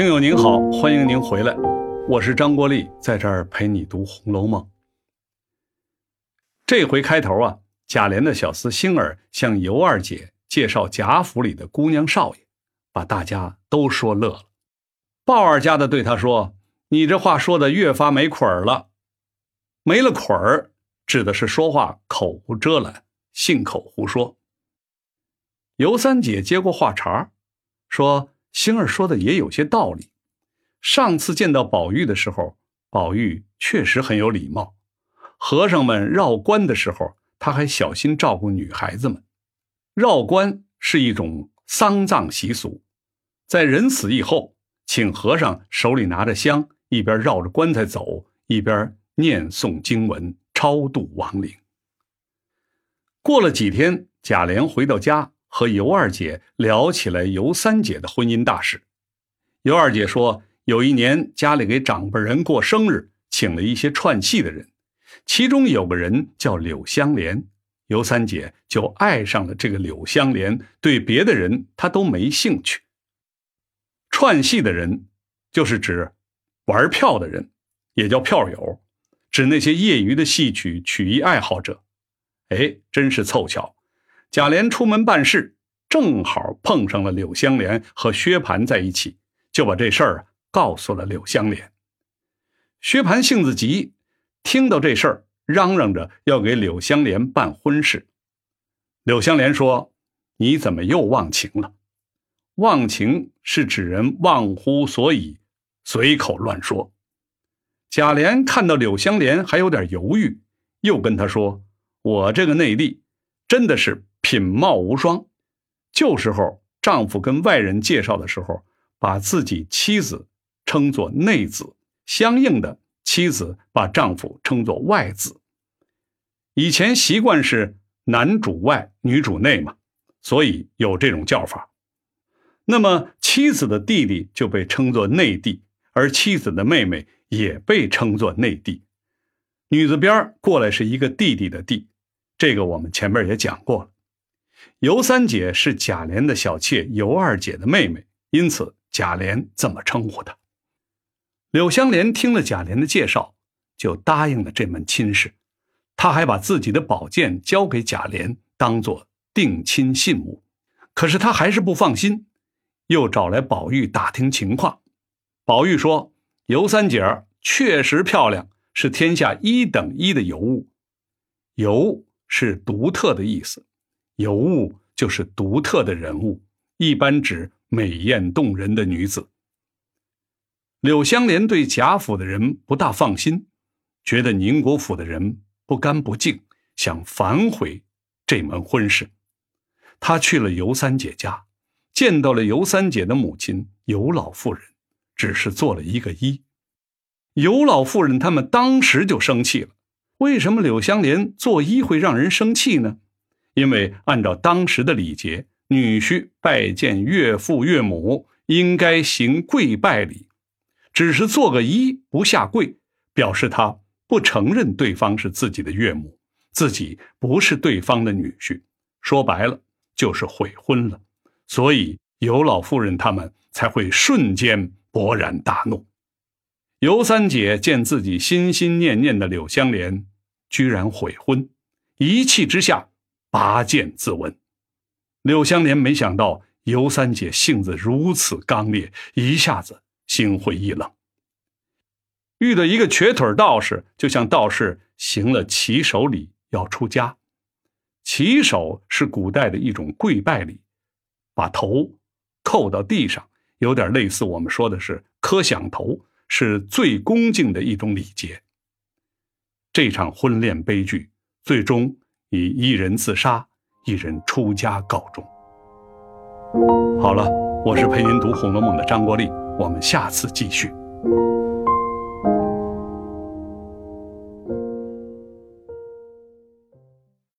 听友您好，欢迎您回来，我是张国立，在这儿陪你读《红楼梦》。这回开头啊，贾琏的小厮星儿向尤二姐介绍贾府里的姑娘少爷，把大家都说乐了。鲍二家的对他说：“你这话说的越发没捆儿了，没了捆儿，指的是说话口无遮拦，信口胡说。”尤三姐接过话茬说。星儿说的也有些道理。上次见到宝玉的时候，宝玉确实很有礼貌。和尚们绕棺的时候，他还小心照顾女孩子们。绕棺是一种丧葬习俗，在人死以后，请和尚手里拿着香，一边绕着棺材走，一边念诵经文，超度亡灵。过了几天，贾琏回到家。和尤二姐聊起来尤三姐的婚姻大事。尤二姐说，有一年家里给长辈人过生日，请了一些串戏的人，其中有个人叫柳香莲，尤三姐就爱上了这个柳香莲，对别的人她都没兴趣。串戏的人就是指玩票的人，也叫票友，指那些业余的戏曲曲艺爱好者。哎，真是凑巧。贾琏出门办事，正好碰上了柳香莲和薛蟠在一起，就把这事儿告诉了柳香莲。薛蟠性子急，听到这事儿，嚷嚷着要给柳香莲办婚事。柳香莲说：“你怎么又忘情了？忘情是指人忘乎所以，随口乱说。”贾琏看到柳香莲还有点犹豫，又跟他说：“我这个内力，真的是。”品貌无双，旧时候丈夫跟外人介绍的时候，把自己妻子称作内子，相应的妻子把丈夫称作外子。以前习惯是男主外，女主内嘛，所以有这种叫法。那么妻子的弟弟就被称作内弟，而妻子的妹妹也被称作内弟。女字边过来是一个弟弟的弟，这个我们前面也讲过了。尤三姐是贾琏的小妾尤二姐的妹妹，因此贾琏这么称呼她。柳香莲听了贾琏的介绍，就答应了这门亲事。她还把自己的宝剑交给贾琏，当做定亲信物。可是她还是不放心，又找来宝玉打听情况。宝玉说：“尤三姐确实漂亮，是天下一等一的尤物。尤是独特的意思。”尤物就是独特的人物，一般指美艳动人的女子。柳香莲对贾府的人不大放心，觉得宁国府的人不干不净，想反悔这门婚事。他去了尤三姐家，见到了尤三姐的母亲尤老妇人，只是做了一个揖。尤老妇人他们当时就生气了，为什么柳香莲做揖会让人生气呢？因为按照当时的礼节，女婿拜见岳父岳母应该行跪拜礼，只是做个揖不下跪，表示他不承认对方是自己的岳母，自己不是对方的女婿。说白了就是悔婚了，所以尤老夫人他们才会瞬间勃然大怒。尤三姐见自己心心念念的柳香莲居然悔婚，一气之下。拔剑自刎，柳香莲没想到尤三姐性子如此刚烈，一下子心灰意冷。遇到一个瘸腿道士，就向道士行了起手礼，要出家。起手是古代的一种跪拜礼，把头叩到地上，有点类似我们说的是磕响头，是最恭敬的一种礼节。这场婚恋悲剧最终。以一人自杀，一人出家告终。好了，我是陪您读《红楼梦》的张国立，我们下次继续。